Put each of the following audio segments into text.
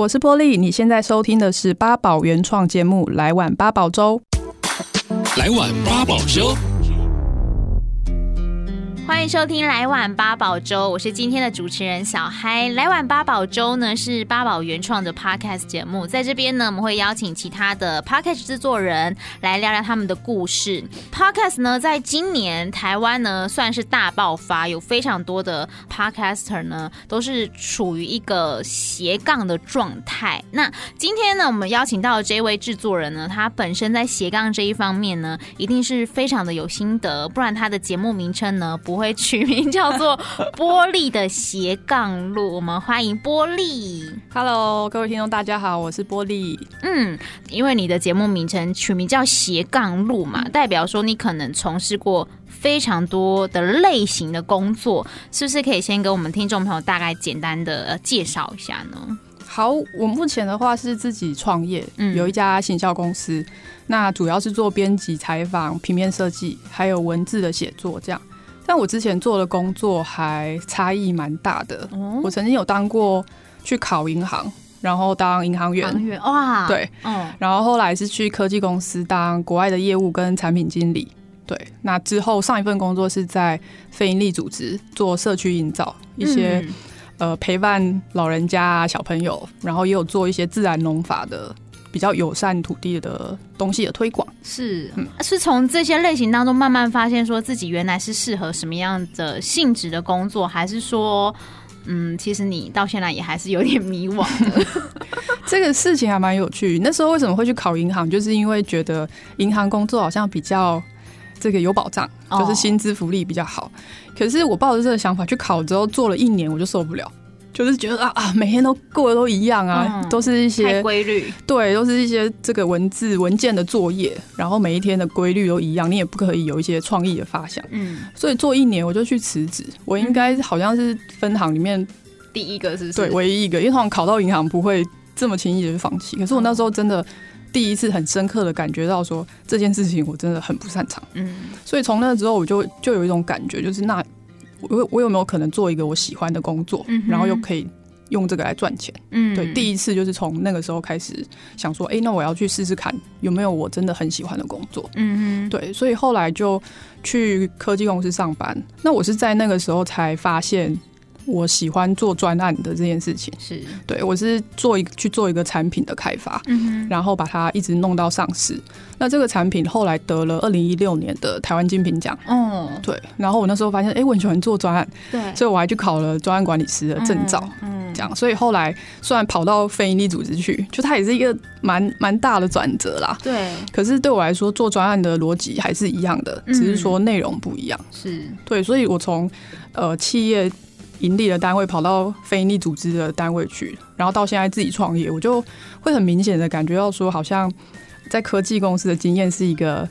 我是波莉，你现在收听的是八宝原创节目《来碗八宝粥》。来碗八宝粥。欢迎收听《来碗八宝粥》，我是今天的主持人小嗨。《来碗八宝粥》呢是八宝原创的 podcast 节目，在这边呢我们会邀请其他的 podcast 制作人来聊聊他们的故事。podcast 呢在今年台湾呢算是大爆发，有非常多的 podcaster 呢都是处于一个斜杠的状态。那今天呢我们邀请到的这位制作人呢，他本身在斜杠这一方面呢一定是非常的有心得，不然他的节目名称呢不会。取名叫做“玻璃的斜杠路”，我们欢迎玻璃。Hello，各位听众，大家好，我是玻璃。嗯，因为你的节目名称取名叫“斜杠路”嘛，代表说你可能从事过非常多的类型的工作，是不是可以先给我们听众朋友大概简单的介绍一下呢？好，我目前的话是自己创业，嗯，有一家行销公司，那主要是做编辑、采访、平面设计，还有文字的写作这样。但我之前做的工作还差异蛮大的。哦。我曾经有当过去考银行，然后当银行员。哇，对，嗯。然后后来是去科技公司当国外的业务跟产品经理。对，那之后上一份工作是在非营利组织做社区营造，一些、嗯、呃陪伴老人家啊小朋友，然后也有做一些自然农法的。比较友善土地的东西的推广是，嗯，是从这些类型当中慢慢发现，说自己原来是适合什么样的性质的工作，还是说，嗯，其实你到现在也还是有点迷惘的。这个事情还蛮有趣。那时候为什么会去考银行，就是因为觉得银行工作好像比较这个有保障，就是薪资福利比较好。可是我抱着这个想法去考之后，做了一年我就受不了。就是觉得啊啊，每天都过得都一样啊，嗯、都是一些规律，对，都是一些这个文字文件的作业，然后每一天的规律都一样，你也不可以有一些创意的发想。嗯，所以做一年我就去辞职，我应该好像是分行里面第一个是，是，对，唯一一个，因为通常考到银行不会这么轻易的就放弃。可是我那时候真的第一次很深刻的感觉到说这件事情我真的很不擅长。嗯，所以从那之后我就就有一种感觉，就是那。我我有没有可能做一个我喜欢的工作，嗯、然后又可以用这个来赚钱？嗯，对，第一次就是从那个时候开始想说，哎、欸，那我要去试试看有没有我真的很喜欢的工作。嗯嗯，对，所以后来就去科技公司上班。那我是在那个时候才发现。我喜欢做专案的这件事情，是对，我是做一去做一个产品的开发，嗯，然后把它一直弄到上市。那这个产品后来得了二零一六年的台湾精品奖，嗯，对。然后我那时候发现，哎、欸，我很喜欢做专案，对，所以我还去考了专案管理师的证照，嗯，这样。所以后来虽然跑到非营利组织去，就它也是一个蛮 蛮大的转折啦，对。可是对我来说，做专案的逻辑还是一样的，只是说内容不一样，是对。所以我从呃企业。盈利的单位跑到非盈利组织的单位去，然后到现在自己创业，我就会很明显的感觉到说，好像在科技公司的经验是一个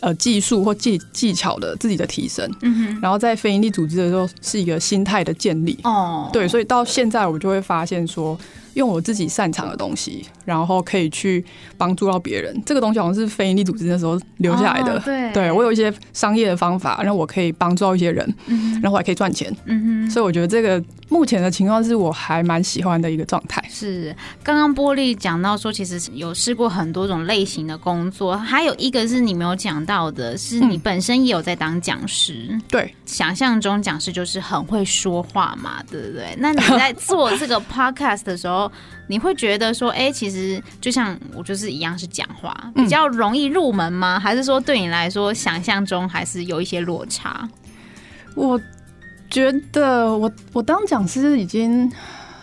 呃技术或技技巧的自己的提升，嗯哼，然后在非盈利组织的时候是一个心态的建立，哦，对，所以到现在我就会发现说。用我自己擅长的东西，然后可以去帮助到别人。这个东西好像是非营利组织那时候留下来的。哦、对，对我有一些商业的方法，让我可以帮助到一些人，嗯、然后我还可以赚钱。嗯哼，所以我觉得这个目前的情况是我还蛮喜欢的一个状态。是，刚刚波莉讲到说，其实有试过很多种类型的工作，还有一个是你没有讲到的，是你本身也有在当讲师。嗯、对，想象中讲师就是很会说话嘛，对不对？那你在做这个 podcast 的时候。你会觉得说，哎、欸，其实就像我就是一样是讲话，比较容易入门吗？还是说对你来说，想象中还是有一些落差？我觉得我我当讲师已经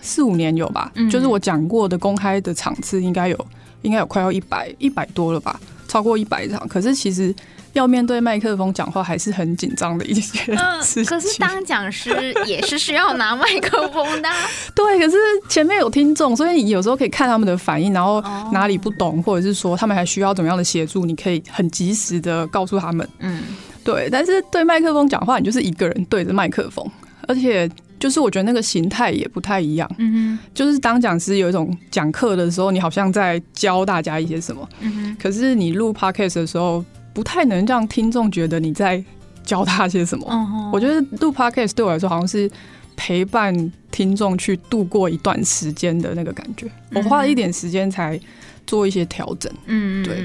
四五年有吧，嗯、就是我讲过的公开的场次应该有，应该有快要一百一百多了吧，超过一百场。可是其实。要面对麦克风讲话还是很紧张的一些事情。可是当讲师也是需要拿麦克风的。对，可是前面有听众，所以你有时候可以看他们的反应，然后哪里不懂，或者是说他们还需要怎么样的协助，你可以很及时的告诉他们。嗯，对。但是对麦克风讲话，你就是一个人对着麦克风，而且就是我觉得那个形态也不太一样。嗯哼，就是当讲师有一种讲课的时候，你好像在教大家一些什么。嗯哼，可是你录 podcast 的时候。不太能让听众觉得你在教他些什么。Uh. 我觉得录 podcast 对我来说好像是陪伴听众去度过一段时间的那个感觉。我花了一点时间才做一些调整。嗯，对。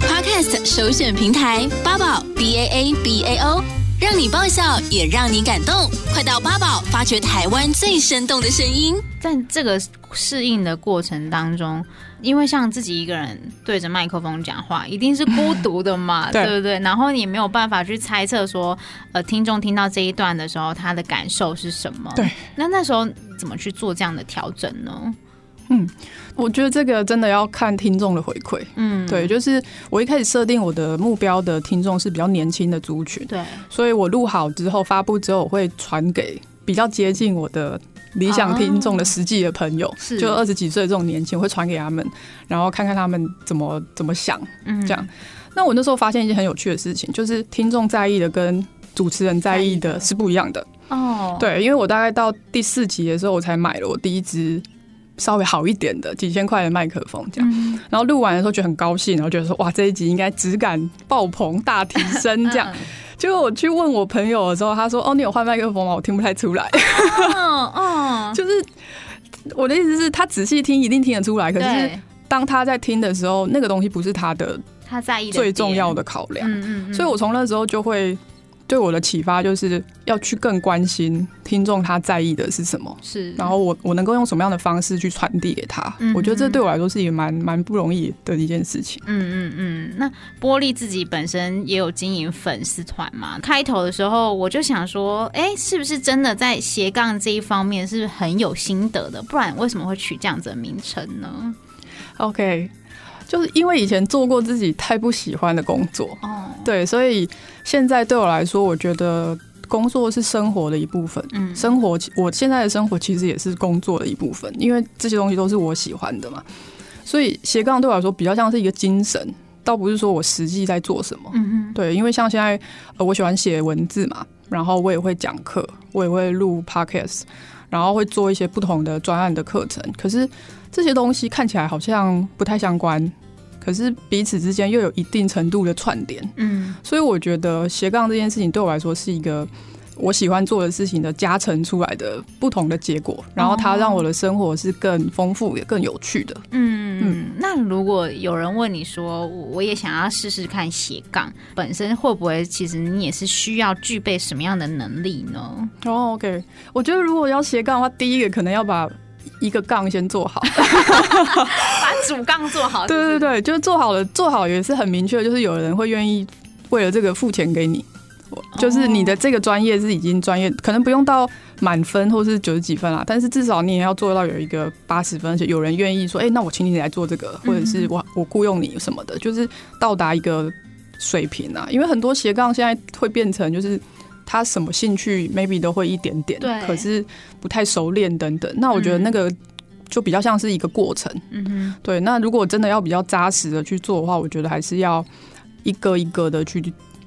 Podcast 首选平台八宝 B A A B A O，让你爆笑也让你感动。快到八宝发掘台湾最生动的声音。在这个适应的过程当中，因为像自己一个人对着麦克风讲话，一定是孤独的嘛，对，对不对？然后你没有办法去猜测说，呃，听众听到这一段的时候，他的感受是什么？对。那那时候怎么去做这样的调整呢？嗯，我觉得这个真的要看听众的回馈。嗯，对，就是我一开始设定我的目标的听众是比较年轻的族群，对，所以我录好之后发布之后，我会传给比较接近我的理想听众的实际的朋友，是、哦、就二十几岁这种年轻，我会传给他们，然后看看他们怎么怎么想，嗯，这样。那我那时候发现一件很有趣的事情，就是听众在意的跟主持人在意的是不一样的。哦，对，因为我大概到第四集的时候，我才买了我第一支。稍微好一点的几千块的麦克风，这样，嗯、然后录完的时候觉得很高兴，然后觉得说哇，这一集应该质感爆棚大提升这样。结果我去问我朋友的时候，他说哦，你有换麦克风吗？我听不太出来。嗯嗯，就是我的意思是，他仔细听一定听得出来，可是当他在听的时候，那个东西不是他的他在意最重要的考量。嗯嗯嗯，所以我从那时候就会。对我的启发就是要去更关心听众他在意的是什么，是，然后我我能够用什么样的方式去传递给他，我觉得这对我来说是一个蛮蛮不容易的一件事情。嗯嗯嗯。那玻璃自己本身也有经营粉丝团嘛？开头的时候我就想说，哎，是不是真的在斜杠这一方面是很有心得的？不然为什么会取这样子的名称呢？OK。就是因为以前做过自己太不喜欢的工作，哦，对，所以现在对我来说，我觉得工作是生活的一部分。嗯，生活，我现在的生活其实也是工作的一部分，因为这些东西都是我喜欢的嘛。所以斜杠对我来说比较像是一个精神，倒不是说我实际在做什么。嗯嗯，对，因为像现在，呃，我喜欢写文字嘛，然后我也会讲课，我也会录 podcast，然后会做一些不同的专案的课程，可是。这些东西看起来好像不太相关，可是彼此之间又有一定程度的串联。嗯，所以我觉得斜杠这件事情对我来说是一个我喜欢做的事情的加成出来的不同的结果，然后它让我的生活是更丰富也更有趣的。嗯嗯。那如果有人问你说，我也想要试试看斜杠，本身会不会其实你也是需要具备什么样的能力呢？哦，OK，我觉得如果要斜杠的话，第一个可能要把。一个杠先做好，把主杠做好。对对对，就是做好了，做好也是很明确，就是有人会愿意为了这个付钱给你。就是你的这个专业是已经专业，可能不用到满分或是九十几分啦，但是至少你也要做到有一个八十分，而且有人愿意说，哎，那我请你来做这个，或者是我我雇佣你什么的，就是到达一个水平啊。因为很多斜杠现在会变成就是。他什么兴趣 maybe 都会一点点，对，可是不太熟练等等。那我觉得那个就比较像是一个过程，嗯哼，对。那如果真的要比较扎实的去做的话，我觉得还是要一个一个的去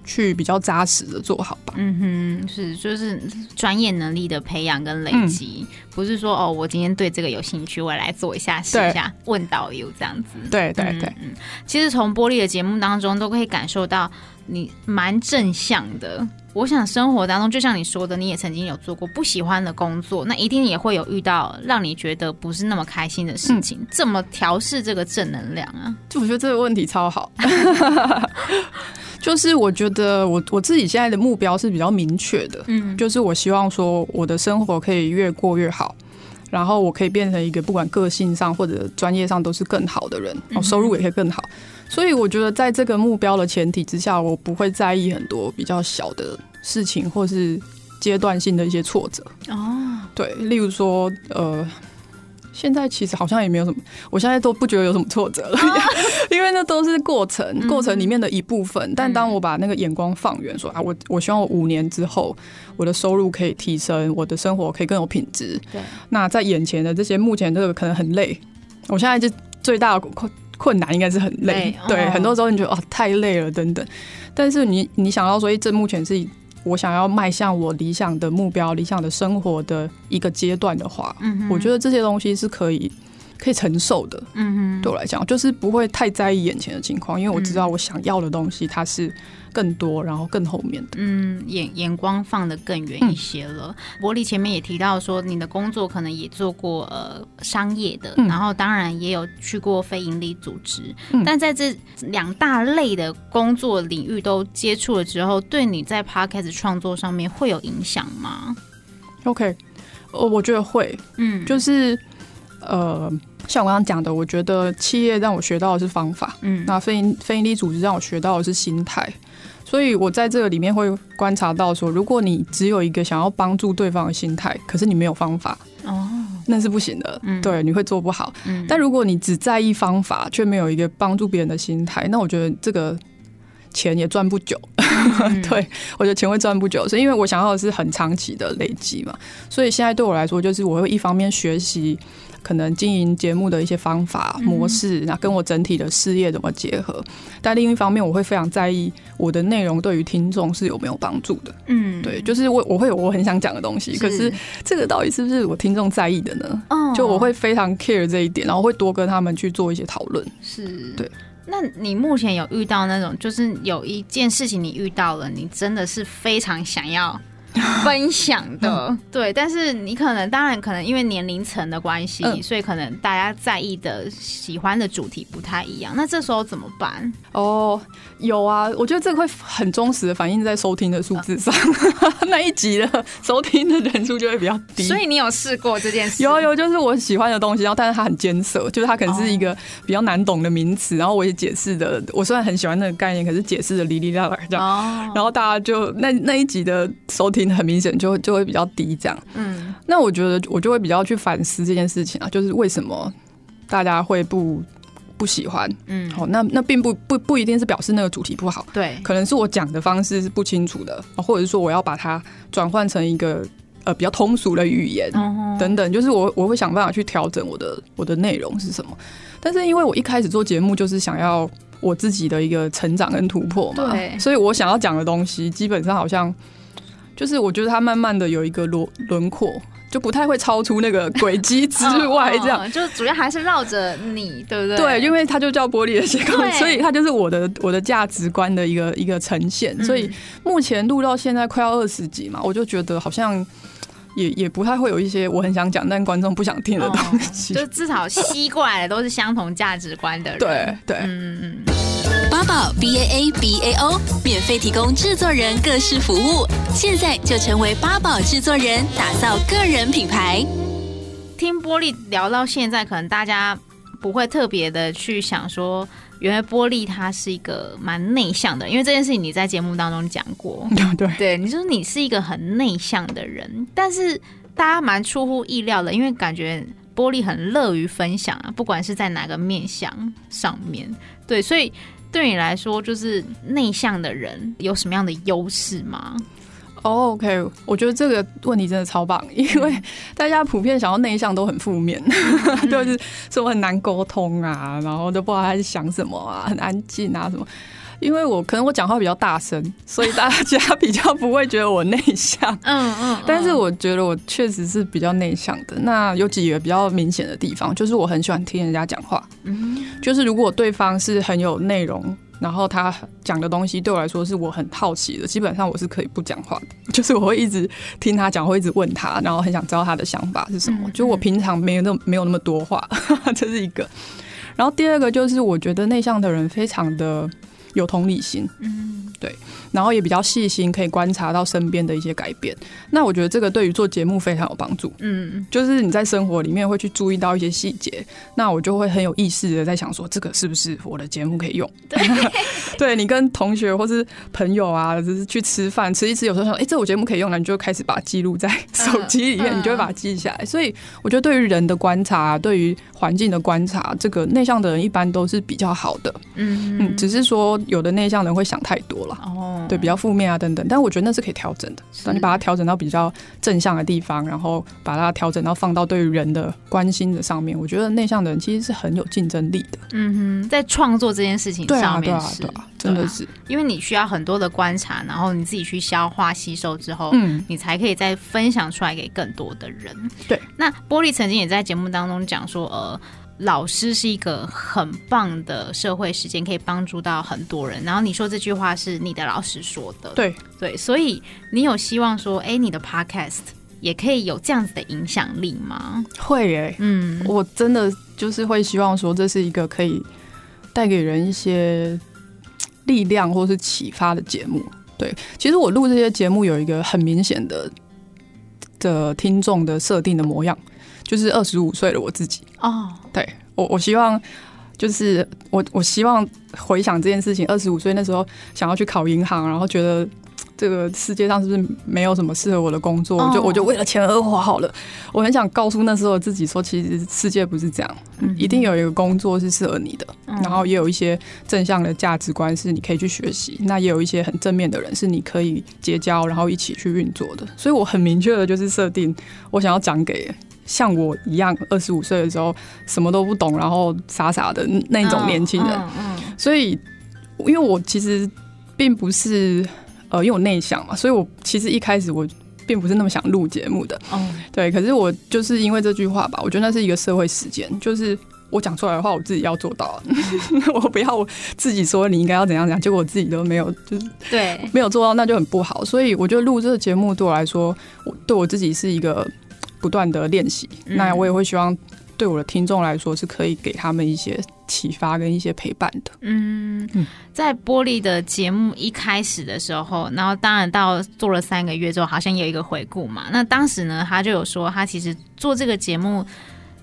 去比较扎实的做好吧。嗯哼，是就是专业能力的培养跟累积，嗯、不是说哦，我今天对这个有兴趣，我来做一下试一下，问导游这样子。对对对，嗯，其实从玻璃的节目当中都可以感受到你蛮正向的。我想生活当中，就像你说的，你也曾经有做过不喜欢的工作，那一定也会有遇到让你觉得不是那么开心的事情。怎么调试这个正能量啊？就我觉得这个问题超好，就是我觉得我我自己现在的目标是比较明确的，嗯，就是我希望说我的生活可以越过越好，然后我可以变成一个不管个性上或者专业上都是更好的人，收入也可以更好。所以我觉得，在这个目标的前提之下，我不会在意很多比较小的事情，或是阶段性的一些挫折。哦，对，例如说，呃，现在其实好像也没有什么，我现在都不觉得有什么挫折了，哦、因为那都是过程，过程里面的一部分。嗯、但当我把那个眼光放远，说啊，我我希望我五年之后，我的收入可以提升，我的生活可以更有品质。对，那在眼前的这些，目前这个可能很累，我现在就最大的困。困难应该是很累，累对，哦、很多时候你觉得哦太累了等等，但是你你想要说，这目前是我想要迈向我理想的目标、理想的生活的一个阶段的话，嗯、我觉得这些东西是可以可以承受的。嗯哼，对我来讲，就是不会太在意眼前的情况，因为我知道我想要的东西它是更多，然后更后面的。嗯，眼眼光放得更远一些了。嗯、波莉前面也提到说，你的工作可能也做过呃商业的，嗯、然后当然也有去过非营利组织，嗯、但在这两大类的工作领域都接触了之后，对你在 Podcast 创作上面会有影响吗？OK。我我觉得会，嗯，就是呃，像我刚刚讲的，我觉得企业让我学到的是方法，嗯，那非营非营利组织让我学到的是心态，所以我在这个里面会观察到说，如果你只有一个想要帮助对方的心态，可是你没有方法，哦，那是不行的，嗯，对，你会做不好，嗯，但如果你只在意方法，却没有一个帮助别人的心态，那我觉得这个。钱也赚不久，嗯、对，我觉得钱会赚不久，是因为我想要的是很长期的累积嘛。所以现在对我来说，就是我会一方面学习可能经营节目的一些方法模式，那、嗯、跟我整体的事业怎么结合。但另一方面，我会非常在意我的内容对于听众是有没有帮助的。嗯，对，就是我我会有我很想讲的东西，是可是这个到底是不是我听众在意的呢？哦，就我会非常 care 这一点，然后会多跟他们去做一些讨论。是对。那你目前有遇到那种，就是有一件事情你遇到了，你真的是非常想要 分享的，嗯、对，但是你可能当然可能因为年龄层的关系，嗯、所以可能大家在意的、喜欢的主题不太一样。那这时候怎么办？哦，有啊，我觉得这个会很忠实的反映在收听的数字上，嗯、那一集的收听的人数就会比较低。所以你有试过这件事？有有，就是我喜欢的东西，然后但是它很艰涩，就是它可能是一个比较难懂的名词，然后我也解释的，我虽然很喜欢那个概念，可是解释的哩哩啦啦这样，哦、然后大家就那那一集的收听。很明显就会就会比较低，这样。嗯，那我觉得我就会比较去反思这件事情啊，就是为什么大家会不不喜欢？嗯，好，那那并不不不一定是表示那个主题不好，对，可能是我讲的方式是不清楚的，或者是说我要把它转换成一个呃比较通俗的语言，嗯、等等，就是我我会想办法去调整我的我的内容是什么。但是因为我一开始做节目就是想要我自己的一个成长跟突破嘛，对，所以我想要讲的东西基本上好像。就是我觉得它慢慢的有一个轮轮廓，就不太会超出那个轨迹之外，这样、哦哦、就主要还是绕着你，对不对？对，因为它就叫玻璃的斜杠，对所以它就是我的我的价值观的一个一个呈现。嗯、所以目前录到现在快要二十集嘛，我就觉得好像也也不太会有一些我很想讲但观众不想听的东西，哦、就至少吸过来的都是相同价值观的人，对对，嗯嗯。八宝 B A A B A O 免费提供制作人各式服务，现在就成为八宝制作人，打造个人品牌。听玻璃聊到现在，可能大家不会特别的去想说，原来玻璃他是一个蛮内向的，因为这件事情你在节目当中讲过，对对，你说你是一个很内向的人，但是大家蛮出乎意料的，因为感觉玻璃很乐于分享啊，不管是在哪个面向上面，对，所以。对你来说，就是内向的人有什么样的优势吗？Oh, OK，我觉得这个问题真的超棒，因为大家普遍想要内向都很负面，嗯、就是说很难沟通啊，然后都不知道他在想什么啊，很安静啊什么。因为我可能我讲话比较大声，所以大家比较不会觉得我内向。嗯嗯，但是我觉得我确实是比较内向的。那有几个比较明显的地方，就是我很喜欢听人家讲话。嗯，就是如果对方是很有内容，然后他讲的东西对我来说是我很好奇的，基本上我是可以不讲话的。就是我会一直听他讲，会一直问他，然后很想知道他的想法是什么。就我平常没有那么没有那么多话，这是一个。然后第二个就是我觉得内向的人非常的。有同理心，嗯，对，然后也比较细心，可以观察到身边的一些改变。那我觉得这个对于做节目非常有帮助，嗯，就是你在生活里面会去注意到一些细节，那我就会很有意识的在想说，这个是不是我的节目可以用？对，对你跟同学或是朋友啊，就是去吃饭吃一吃，有时候想，哎，这我节目可以用，了你就开始把它记录在手机里面，你就会把它记下来。所以我觉得对于人的观察，对于环境的观察，这个内向的人一般都是比较好的，嗯嗯，只是说。有的内向人会想太多了，哦，对，比较负面啊等等，但我觉得那是可以调整的。那你把它调整到比较正向的地方，然后把它调整到放到对于人的关心的上面，我觉得内向的人其实是很有竞争力的。嗯哼，在创作这件事情上面对啊，对啊，对啊，真的是，因为你需要很多的观察，然后你自己去消化吸收之后，嗯，你才可以再分享出来给更多的人。对，那玻璃曾经也在节目当中讲说，呃。老师是一个很棒的社会实践，可以帮助到很多人。然后你说这句话是你的老师说的，对对，所以你有希望说，哎，你的 podcast 也可以有这样子的影响力吗？会耶，嗯，我真的就是会希望说，这是一个可以带给人一些力量或是启发的节目。对，其实我录这些节目有一个很明显的的听众的设定的模样。就是二十五岁的我自己哦，对我，我希望就是我，我希望回想这件事情，二十五岁那时候想要去考银行，然后觉得这个世界上是不是没有什么适合我的工作，我就我就为了钱而活好了。我很想告诉那时候自己说，其实世界不是这样，一定有一个工作是适合你的，然后也有一些正向的价值观是你可以去学习，那也有一些很正面的人是你可以结交，然后一起去运作的。所以我很明确的就是设定我想要讲给。像我一样，二十五岁的时候什么都不懂，然后傻傻的那种年轻人。所以，因为我其实并不是呃，因为我内向嘛，所以我其实一开始我并不是那么想录节目的。嗯对。可是我就是因为这句话吧，我觉得那是一个社会实践，就是我讲出来的话，我自己要做到。我不要我自己说你应该要怎样怎样，结果我自己都没有，就是对没有做到，那就很不好。所以我觉得录这个节目对我来说，我对我自己是一个。不断的练习，那我也会希望对我的听众来说是可以给他们一些启发跟一些陪伴的。嗯，在玻璃的节目一开始的时候，然后当然到做了三个月之后，好像有一个回顾嘛。那当时呢，他就有说，他其实做这个节目，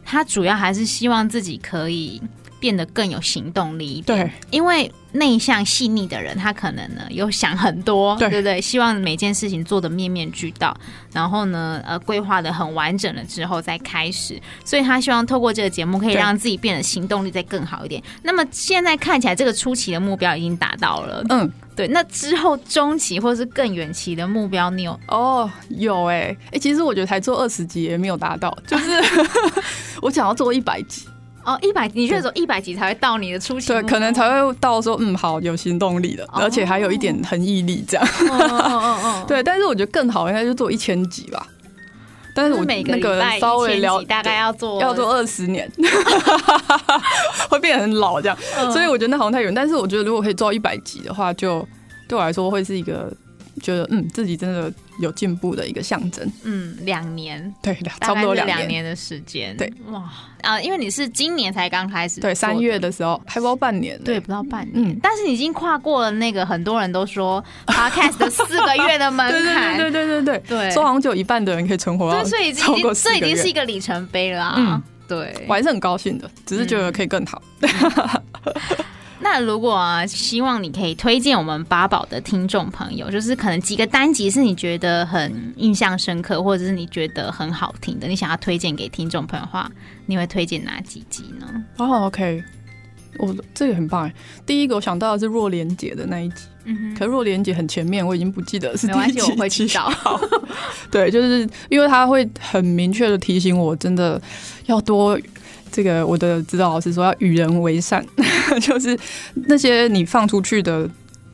他主要还是希望自己可以变得更有行动力一点。对，因为。内向细腻的人，他可能呢有想很多，对，对不对？希望每件事情做的面面俱到，然后呢，呃，规划的很完整了之后再开始。所以他希望透过这个节目，可以让自己变得行动力再更好一点。那么现在看起来，这个初期的目标已经达到了。嗯，对。那之后中期或是更远期的目标，你有？哦，有哎、欸，哎、欸，其实我觉得才做二十集也没有达到，就是 我想要做一百集。哦，一百，你觉得走一百集才会到你的初期？对，可能才会到说，嗯，好，有行动力了，而且还有一点很毅力这样。哦哦哦，对，但是我觉得更好应该就做一千集吧。但是我那个稍微聊，大概要做要做二十年，会变得很老这样。所以我觉得那好像太远。但是我觉得如果可以做到一百集的话，就对我来说会是一个。觉得嗯，自己真的有进步的一个象征。嗯，两年，对，差不多两年。的时间。对，哇。啊，因为你是今年才刚开始，对，三月的时候还不到半年，对，不到半年。嗯，但是你已经跨过了那个很多人都说 Podcast 的四个月的门槛。对对对对对，说好像只有一半的人可以存活到，所以已经这已经是一个里程碑了啊。嗯，对，我还是很高兴的，只是觉得可以更好。那如果啊，希望你可以推荐我们八宝的听众朋友，就是可能几个单集是你觉得很印象深刻，或者是你觉得很好听的，你想要推荐给听众朋友的话，你会推荐哪几集呢？哦、oh，OK，我这个很棒。第一个我想到的是若莲姐的那一集，嗯哼，可若莲姐很前面，我已经不记得是第几集。我会去找。对，就是因为他会很明确的提醒我，真的要多。这个我的指导老师说要与人为善，就是那些你放出去的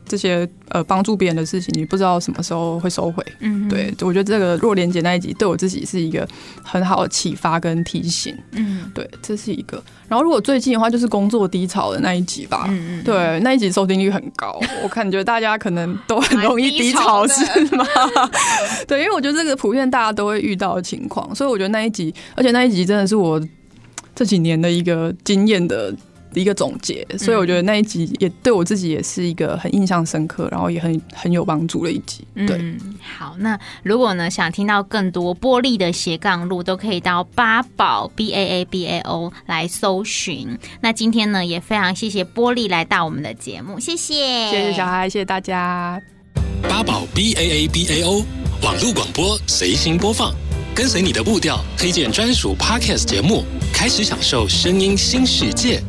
这些呃帮助别人的事情，你不知道什么时候会收回。嗯，对，我觉得这个若莲姐那一集对我自己是一个很好的启发跟提醒。嗯，对，这是一个。然后如果最近的话，就是工作低潮的那一集吧。嗯嗯。对，那一集收听率很高，我感觉大家可能都很容易低潮，是吗？对，因为我觉得这个普遍大家都会遇到的情况，所以我觉得那一集，而且那一集真的是我。这几年的一个经验的一个总结，所以我觉得那一集也对我自己也是一个很印象深刻，然后也很很有帮助的一集。对，嗯，好，那如果呢想听到更多玻璃的斜杠路，都可以到八宝 B A A B A O 来搜寻。那今天呢也非常谢谢玻璃来到我们的节目，谢谢，谢谢小孩，谢谢大家。八宝 B A A B A O 网络广播随心播放。跟随你的步调，推荐专属 Podcast 节目，开始享受声音新世界。